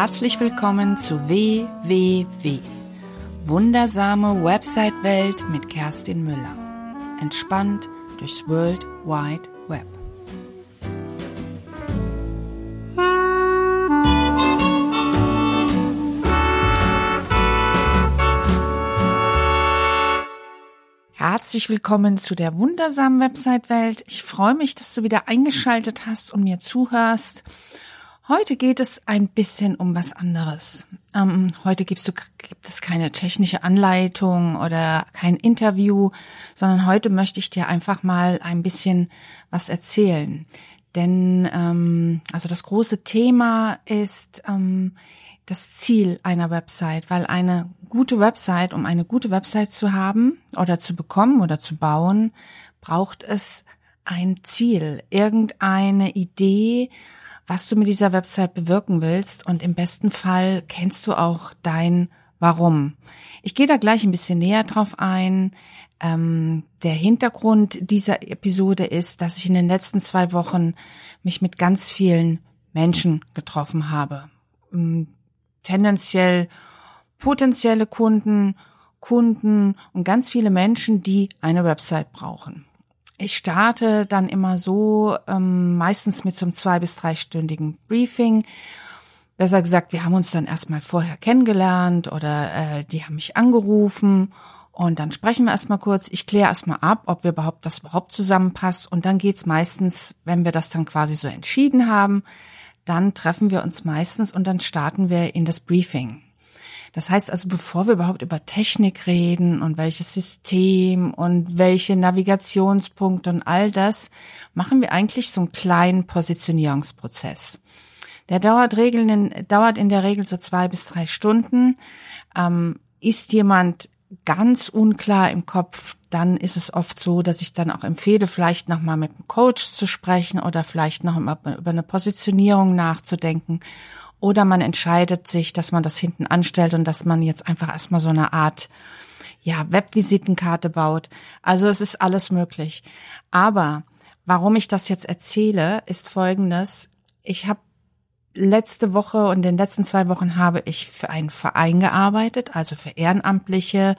Herzlich willkommen zu WWW. Wundersame Website-Welt mit Kerstin Müller. Entspannt durchs World Wide Web. Herzlich willkommen zu der wundersamen Website-Welt. Ich freue mich, dass du wieder eingeschaltet hast und mir zuhörst. Heute geht es ein bisschen um was anderes. Ähm, heute gibst du, gibt es keine technische Anleitung oder kein Interview, sondern heute möchte ich dir einfach mal ein bisschen was erzählen. Denn ähm, also das große Thema ist ähm, das Ziel einer Website, weil eine gute Website, um eine gute Website zu haben oder zu bekommen oder zu bauen, braucht es ein Ziel, irgendeine Idee, was du mit dieser Website bewirken willst und im besten Fall kennst du auch dein Warum. Ich gehe da gleich ein bisschen näher drauf ein. Ähm, der Hintergrund dieser Episode ist, dass ich in den letzten zwei Wochen mich mit ganz vielen Menschen getroffen habe. Ähm, tendenziell potenzielle Kunden, Kunden und ganz viele Menschen, die eine Website brauchen. Ich starte dann immer so, ähm, meistens mit so einem zwei- bis dreistündigen Briefing. Besser gesagt, wir haben uns dann erstmal vorher kennengelernt oder äh, die haben mich angerufen und dann sprechen wir erstmal kurz. Ich kläre erstmal ab, ob wir überhaupt das überhaupt zusammenpasst. Und dann geht's meistens, wenn wir das dann quasi so entschieden haben, dann treffen wir uns meistens und dann starten wir in das Briefing. Das heißt also, bevor wir überhaupt über Technik reden und welches System und welche Navigationspunkte und all das, machen wir eigentlich so einen kleinen Positionierungsprozess. Der dauert, Regeln, dauert in der Regel so zwei bis drei Stunden. Ähm, ist jemand ganz unklar im Kopf, dann ist es oft so, dass ich dann auch empfehle, vielleicht nochmal mit einem Coach zu sprechen oder vielleicht noch über eine Positionierung nachzudenken oder man entscheidet sich, dass man das hinten anstellt und dass man jetzt einfach erstmal so eine Art ja, Webvisitenkarte baut. Also es ist alles möglich. Aber warum ich das jetzt erzähle, ist folgendes. Ich habe letzte Woche und in den letzten zwei Wochen habe ich für einen Verein gearbeitet, also für Ehrenamtliche,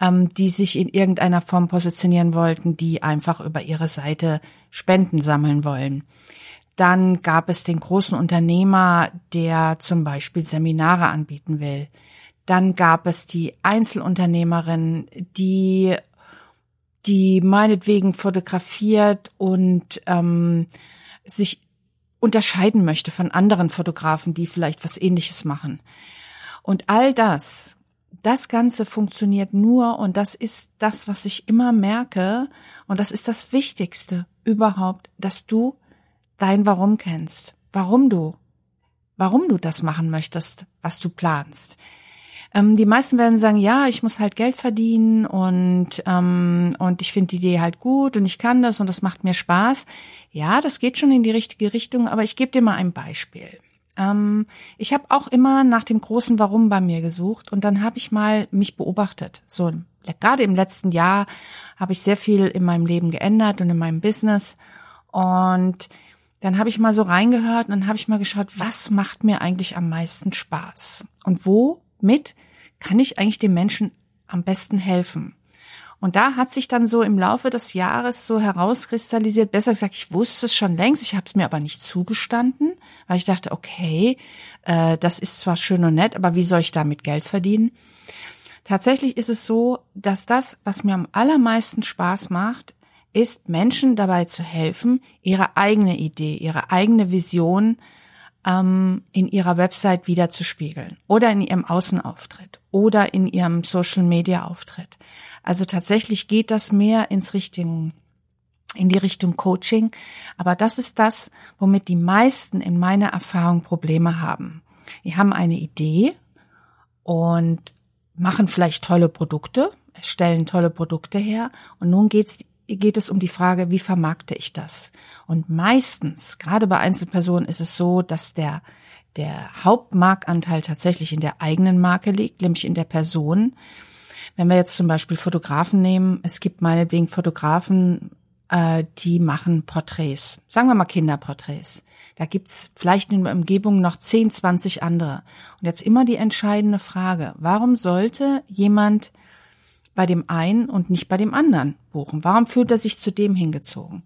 ähm, die sich in irgendeiner Form positionieren wollten, die einfach über ihre Seite Spenden sammeln wollen. Dann gab es den großen Unternehmer, der zum Beispiel Seminare anbieten will. Dann gab es die Einzelunternehmerin, die die meinetwegen fotografiert und ähm, sich unterscheiden möchte von anderen Fotografen, die vielleicht was ähnliches machen. Und all das, das Ganze funktioniert nur und das ist das, was ich immer merke und das ist das Wichtigste überhaupt, dass du dein Warum kennst, warum du, warum du das machen möchtest, was du planst. Ähm, die meisten werden sagen, ja, ich muss halt Geld verdienen und ähm, und ich finde die Idee halt gut und ich kann das und das macht mir Spaß. Ja, das geht schon in die richtige Richtung, aber ich gebe dir mal ein Beispiel. Ähm, ich habe auch immer nach dem großen Warum bei mir gesucht und dann habe ich mal mich beobachtet. So gerade im letzten Jahr habe ich sehr viel in meinem Leben geändert und in meinem Business und dann habe ich mal so reingehört und dann habe ich mal geschaut, was macht mir eigentlich am meisten Spaß und womit kann ich eigentlich den Menschen am besten helfen. Und da hat sich dann so im Laufe des Jahres so herauskristallisiert, besser gesagt, ich wusste es schon längst, ich habe es mir aber nicht zugestanden, weil ich dachte, okay, äh, das ist zwar schön und nett, aber wie soll ich damit Geld verdienen? Tatsächlich ist es so, dass das, was mir am allermeisten Spaß macht, ist, Menschen dabei zu helfen, ihre eigene Idee, ihre eigene Vision ähm, in ihrer Website wiederzuspiegeln oder in ihrem Außenauftritt oder in ihrem Social-Media-Auftritt. Also tatsächlich geht das mehr ins Richtung in die Richtung Coaching. Aber das ist das, womit die meisten in meiner Erfahrung Probleme haben. Die haben eine Idee und machen vielleicht tolle Produkte, stellen tolle Produkte her und nun geht's geht es um die Frage, wie vermarkte ich das? Und meistens, gerade bei Einzelpersonen, ist es so, dass der, der Hauptmarktanteil tatsächlich in der eigenen Marke liegt, nämlich in der Person. Wenn wir jetzt zum Beispiel Fotografen nehmen, es gibt meinetwegen Fotografen, äh, die machen Porträts, sagen wir mal Kinderporträts. Da gibt's vielleicht in der Umgebung noch 10, 20 andere. Und jetzt immer die entscheidende Frage, warum sollte jemand bei dem einen und nicht bei dem anderen buchen? Warum fühlt er sich zu dem hingezogen?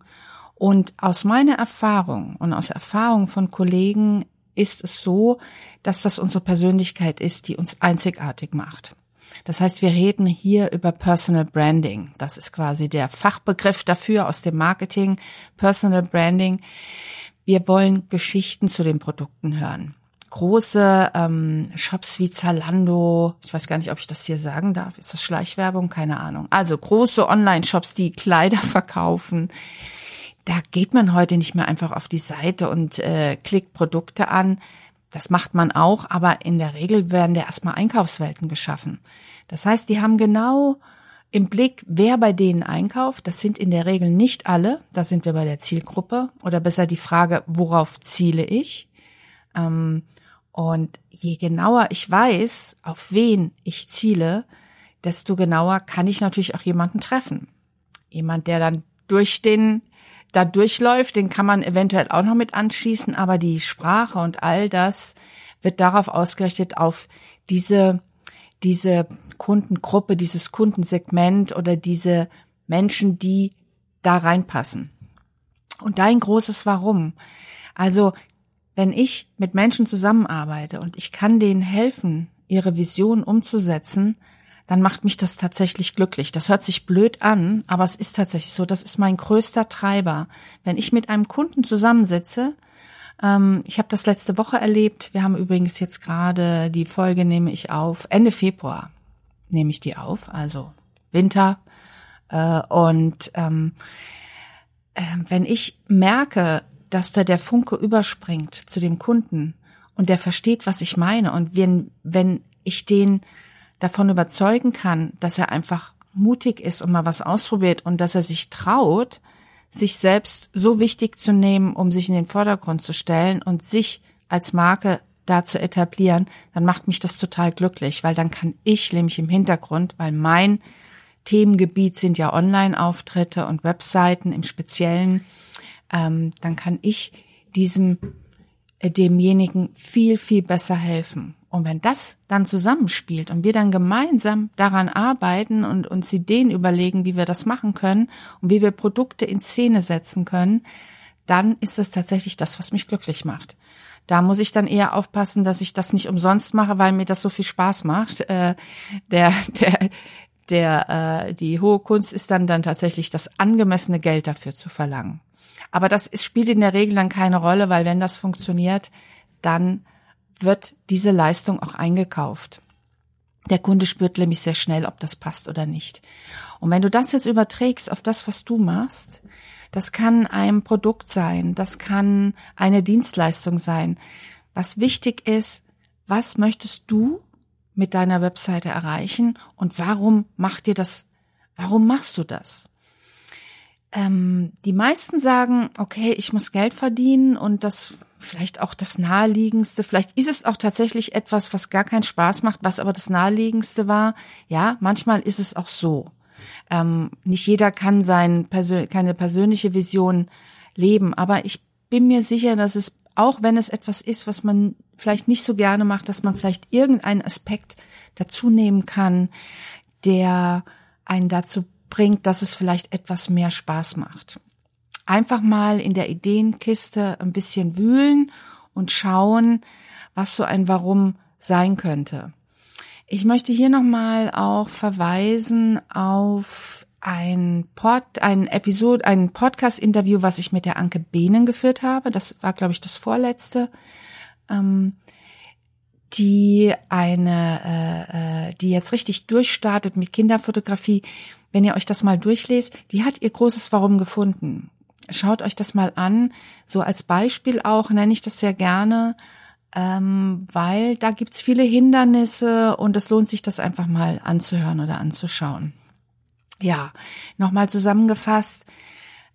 Und aus meiner Erfahrung und aus Erfahrung von Kollegen ist es so, dass das unsere Persönlichkeit ist, die uns einzigartig macht. Das heißt, wir reden hier über Personal Branding. Das ist quasi der Fachbegriff dafür aus dem Marketing. Personal Branding. Wir wollen Geschichten zu den Produkten hören. Große ähm, Shops wie Zalando, ich weiß gar nicht, ob ich das hier sagen darf, ist das Schleichwerbung? Keine Ahnung. Also große Online-Shops, die Kleider verkaufen. Da geht man heute nicht mehr einfach auf die Seite und äh, klickt Produkte an. Das macht man auch, aber in der Regel werden da erstmal Einkaufswelten geschaffen. Das heißt, die haben genau im Blick, wer bei denen einkauft. Das sind in der Regel nicht alle. Da sind wir bei der Zielgruppe. Oder besser die Frage, worauf ziele ich? Ähm, und je genauer ich weiß, auf wen ich ziele, desto genauer kann ich natürlich auch jemanden treffen. Jemand, der dann durch den da durchläuft, den kann man eventuell auch noch mit anschließen, aber die Sprache und all das wird darauf ausgerichtet, auf diese, diese Kundengruppe, dieses Kundensegment oder diese Menschen, die da reinpassen. Und da ein großes Warum. Also, wenn ich mit Menschen zusammenarbeite und ich kann denen helfen, ihre Vision umzusetzen, dann macht mich das tatsächlich glücklich. Das hört sich blöd an, aber es ist tatsächlich so. Das ist mein größter Treiber. Wenn ich mit einem Kunden zusammensitze, ähm, ich habe das letzte Woche erlebt. Wir haben übrigens jetzt gerade die Folge nehme ich auf Ende Februar nehme ich die auf, also Winter. Äh, und ähm, äh, wenn ich merke, dass da der Funke überspringt zu dem Kunden und der versteht, was ich meine. Und wenn, wenn ich den davon überzeugen kann, dass er einfach mutig ist und mal was ausprobiert und dass er sich traut, sich selbst so wichtig zu nehmen, um sich in den Vordergrund zu stellen und sich als Marke da zu etablieren, dann macht mich das total glücklich, weil dann kann ich nämlich im Hintergrund, weil mein Themengebiet sind ja Online-Auftritte und Webseiten im Speziellen, ähm, dann kann ich diesem äh, demjenigen viel, viel besser helfen. Und wenn das dann zusammenspielt und wir dann gemeinsam daran arbeiten und uns Ideen überlegen, wie wir das machen können und wie wir Produkte in Szene setzen können, dann ist es tatsächlich das, was mich glücklich macht. Da muss ich dann eher aufpassen, dass ich das nicht umsonst mache, weil mir das so viel Spaß macht. Äh, der, der, der, äh, die hohe Kunst ist dann dann tatsächlich das angemessene Geld dafür zu verlangen. Aber das ist, spielt in der Regel dann keine Rolle, weil wenn das funktioniert, dann wird diese Leistung auch eingekauft. Der Kunde spürt nämlich sehr schnell, ob das passt oder nicht. Und wenn du das jetzt überträgst auf das, was du machst, das kann ein Produkt sein, das kann eine Dienstleistung sein. Was wichtig ist, was möchtest du mit deiner Webseite erreichen und warum macht dir das, warum machst du das? Ähm, die meisten sagen, okay, ich muss Geld verdienen und das vielleicht auch das naheliegendste, vielleicht ist es auch tatsächlich etwas, was gar keinen Spaß macht, was aber das naheliegendste war. Ja, manchmal ist es auch so. Ähm, nicht jeder kann sein, keine persönliche Vision leben, aber ich bin mir sicher, dass es, auch wenn es etwas ist, was man vielleicht nicht so gerne macht, dass man vielleicht irgendeinen Aspekt dazu nehmen kann, der einen dazu bringt, dass es vielleicht etwas mehr Spaß macht. Einfach mal in der Ideenkiste ein bisschen wühlen und schauen, was so ein Warum sein könnte. Ich möchte hier nochmal auch verweisen auf ein Pod, ein Episode, ein Podcast-Interview, was ich mit der Anke Behnen geführt habe. Das war, glaube ich, das vorletzte. Ähm, die eine, äh, äh, die jetzt richtig durchstartet mit Kinderfotografie. Wenn ihr euch das mal durchlest, die hat ihr großes Warum gefunden. Schaut euch das mal an. So als Beispiel auch nenne ich das sehr gerne, ähm, weil da gibt's viele Hindernisse und es lohnt sich, das einfach mal anzuhören oder anzuschauen. Ja, nochmal zusammengefasst.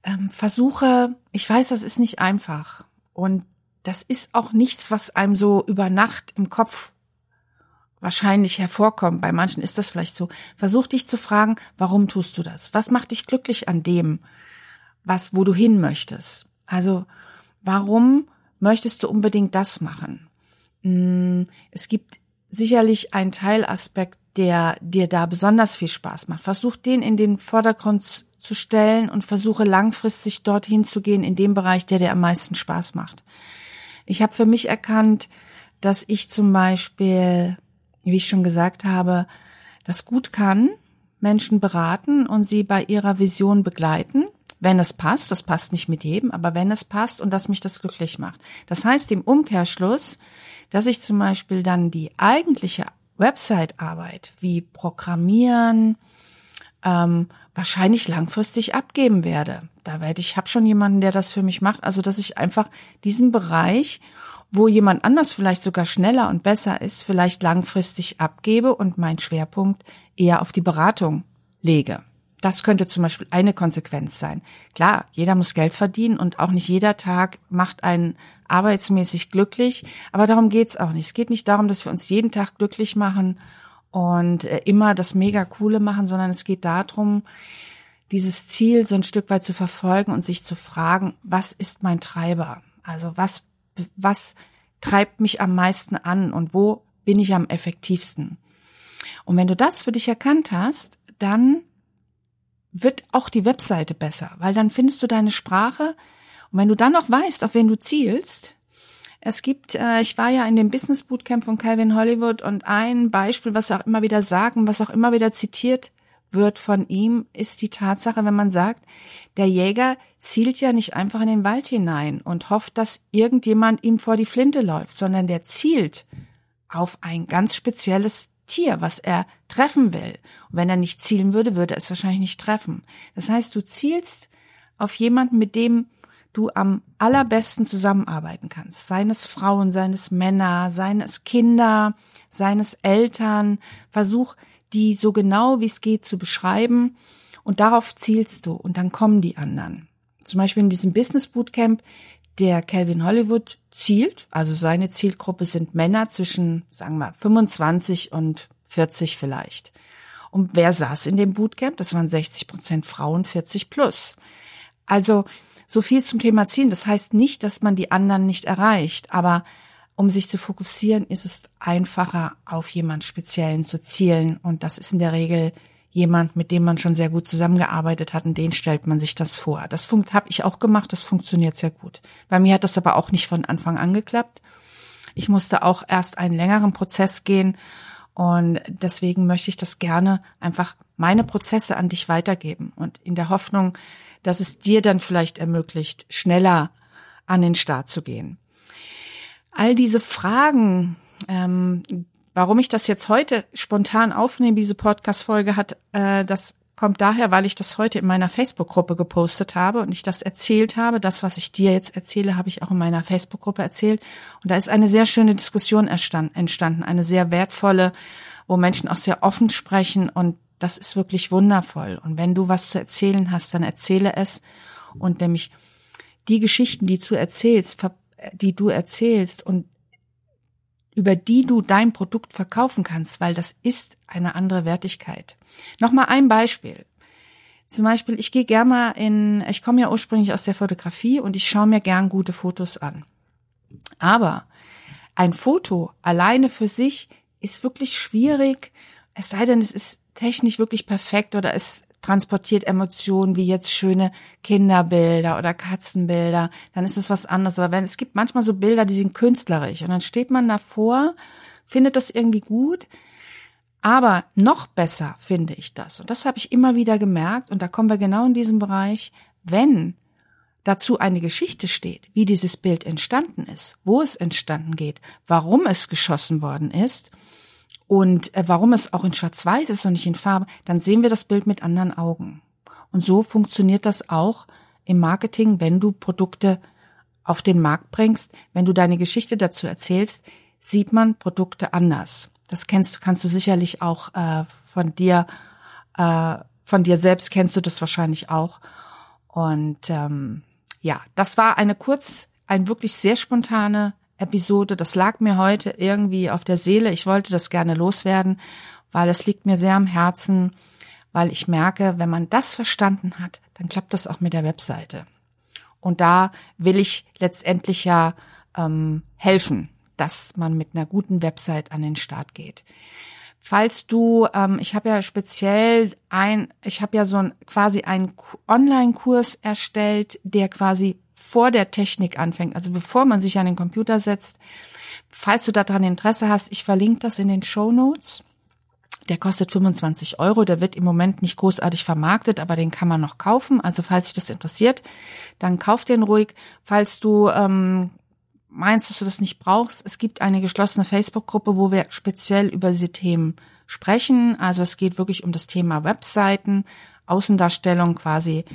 Ähm, versuche, ich weiß, das ist nicht einfach und das ist auch nichts, was einem so über Nacht im Kopf wahrscheinlich hervorkommt. Bei manchen ist das vielleicht so. Versuch dich zu fragen, warum tust du das? Was macht dich glücklich an dem, was, wo du hin möchtest. Also, warum möchtest du unbedingt das machen? Hm, es gibt sicherlich einen Teilaspekt, der dir da besonders viel Spaß macht. Versuch den in den Vordergrund zu stellen und versuche langfristig dorthin zu gehen in dem Bereich, der dir am meisten Spaß macht. Ich habe für mich erkannt, dass ich zum Beispiel, wie ich schon gesagt habe, das gut kann, Menschen beraten und sie bei ihrer Vision begleiten, wenn es passt. Das passt nicht mit jedem, aber wenn es passt und dass mich das glücklich macht. Das heißt im Umkehrschluss, dass ich zum Beispiel dann die eigentliche Website-Arbeit wie Programmieren, ähm, wahrscheinlich langfristig abgeben werde. Da werde ich, habe schon jemanden, der das für mich macht. Also dass ich einfach diesen Bereich, wo jemand anders vielleicht sogar schneller und besser ist, vielleicht langfristig abgebe und meinen Schwerpunkt eher auf die Beratung lege. Das könnte zum Beispiel eine Konsequenz sein. Klar, jeder muss Geld verdienen und auch nicht jeder Tag macht einen arbeitsmäßig glücklich, aber darum geht's auch nicht. Es geht nicht darum, dass wir uns jeden Tag glücklich machen und äh, immer das mega coole machen, sondern es geht darum, dieses Ziel so ein Stück weit zu verfolgen und sich zu fragen, was ist mein Treiber? Also was, was treibt mich am meisten an und wo bin ich am effektivsten? Und wenn du das für dich erkannt hast, dann wird auch die Webseite besser, weil dann findest du deine Sprache. Und wenn du dann noch weißt, auf wen du zielst, es gibt, äh, ich war ja in dem Business Bootcamp von Calvin Hollywood und ein Beispiel, was auch immer wieder sagen, was auch immer wieder zitiert wird von ihm, ist die Tatsache, wenn man sagt, der Jäger zielt ja nicht einfach in den Wald hinein und hofft, dass irgendjemand ihm vor die Flinte läuft, sondern der zielt auf ein ganz spezielles Tier, was er treffen will. Und wenn er nicht zielen würde, würde er es wahrscheinlich nicht treffen. Das heißt, du zielst auf jemanden, mit dem du am allerbesten zusammenarbeiten kannst. Seines Frauen, seines Männer, seines Kinder, seines Eltern. Versuch, die so genau wie es geht zu beschreiben. Und darauf zielst du. Und dann kommen die anderen. Zum Beispiel in diesem Business Bootcamp, der Calvin Hollywood zielt. Also seine Zielgruppe sind Männer zwischen, sagen wir, 25 und 40 vielleicht. Und wer saß in dem Bootcamp? Das waren 60 Prozent Frauen, 40 plus. Also so viel zum Thema Zielen. Das heißt nicht, dass man die anderen nicht erreicht, aber um sich zu fokussieren, ist es einfacher, auf jemand Speziellen zu zielen. Und das ist in der Regel jemand, mit dem man schon sehr gut zusammengearbeitet hat und den stellt man sich das vor. Das habe ich auch gemacht, das funktioniert sehr gut. Bei mir hat das aber auch nicht von Anfang an geklappt. Ich musste auch erst einen längeren Prozess gehen und deswegen möchte ich das gerne einfach meine Prozesse an dich weitergeben und in der Hoffnung, dass es dir dann vielleicht ermöglicht, schneller an den Start zu gehen. All diese Fragen, ähm, warum ich das jetzt heute spontan aufnehme, diese Podcast-Folge hat, äh, das kommt daher, weil ich das heute in meiner Facebook-Gruppe gepostet habe und ich das erzählt habe. Das, was ich dir jetzt erzähle, habe ich auch in meiner Facebook-Gruppe erzählt. Und da ist eine sehr schöne Diskussion entstanden, eine sehr wertvolle, wo Menschen auch sehr offen sprechen und das ist wirklich wundervoll. Und wenn du was zu erzählen hast, dann erzähle es. Und nämlich die Geschichten, die du erzählst, die du erzählst und über die du dein Produkt verkaufen kannst, weil das ist eine andere Wertigkeit. Nochmal ein Beispiel. Zum Beispiel, ich gehe gerne mal in, ich komme ja ursprünglich aus der Fotografie und ich schaue mir gern gute Fotos an. Aber ein Foto alleine für sich ist wirklich schwierig, es sei denn, es ist technisch wirklich perfekt oder es transportiert Emotionen wie jetzt schöne Kinderbilder oder Katzenbilder, dann ist es was anderes. Aber wenn es gibt manchmal so Bilder, die sind künstlerisch und dann steht man davor, findet das irgendwie gut. Aber noch besser finde ich das. Und das habe ich immer wieder gemerkt. Und da kommen wir genau in diesem Bereich, wenn dazu eine Geschichte steht, wie dieses Bild entstanden ist, wo es entstanden geht, warum es geschossen worden ist, und äh, warum es auch in Schwarz-Weiß ist und nicht in Farbe, dann sehen wir das Bild mit anderen Augen. Und so funktioniert das auch im Marketing, wenn du Produkte auf den Markt bringst, wenn du deine Geschichte dazu erzählst, sieht man Produkte anders. Das kennst, kannst du sicherlich auch äh, von dir, äh, von dir selbst kennst du das wahrscheinlich auch. Und ähm, ja, das war eine kurz, ein wirklich sehr spontane Episode. Das lag mir heute irgendwie auf der Seele. Ich wollte das gerne loswerden, weil es liegt mir sehr am Herzen, weil ich merke, wenn man das verstanden hat, dann klappt das auch mit der Webseite. Und da will ich letztendlich ja ähm, helfen, dass man mit einer guten Website an den Start geht. Falls du, ähm, ich habe ja speziell ein, ich habe ja so ein quasi einen Online-Kurs erstellt, der quasi vor der Technik anfängt, also bevor man sich an den Computer setzt. Falls du daran Interesse hast, ich verlinke das in den Show Notes. Der kostet 25 Euro. Der wird im Moment nicht großartig vermarktet, aber den kann man noch kaufen. Also falls dich das interessiert, dann kauf den ruhig. Falls du ähm, meinst, dass du das nicht brauchst, es gibt eine geschlossene Facebook-Gruppe, wo wir speziell über diese Themen sprechen. Also es geht wirklich um das Thema Webseiten, Außendarstellung quasi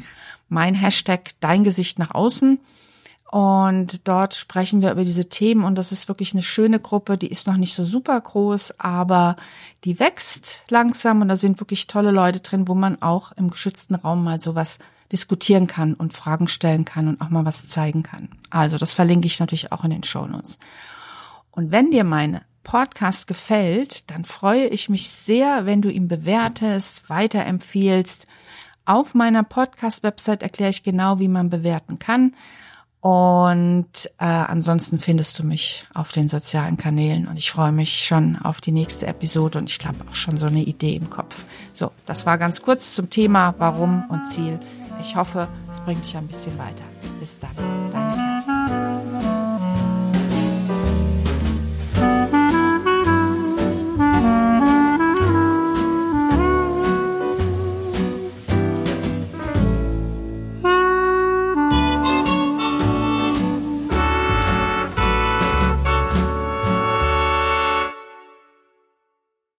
mein Hashtag dein Gesicht nach außen. Und dort sprechen wir über diese Themen und das ist wirklich eine schöne Gruppe, die ist noch nicht so super groß, aber die wächst langsam und da sind wirklich tolle Leute drin, wo man auch im geschützten Raum mal sowas diskutieren kann und Fragen stellen kann und auch mal was zeigen kann. Also das verlinke ich natürlich auch in den Show Notes. Und wenn dir meine Podcast gefällt, dann freue ich mich sehr, wenn du ihn bewertest, weiterempfiehlst. Auf meiner Podcast-Website erkläre ich genau, wie man bewerten kann. Und äh, ansonsten findest du mich auf den sozialen Kanälen und ich freue mich schon auf die nächste Episode und ich habe auch schon so eine Idee im Kopf. So, das war ganz kurz zum Thema Warum und Ziel. Ich hoffe, es bringt dich ein bisschen weiter. Bis dann.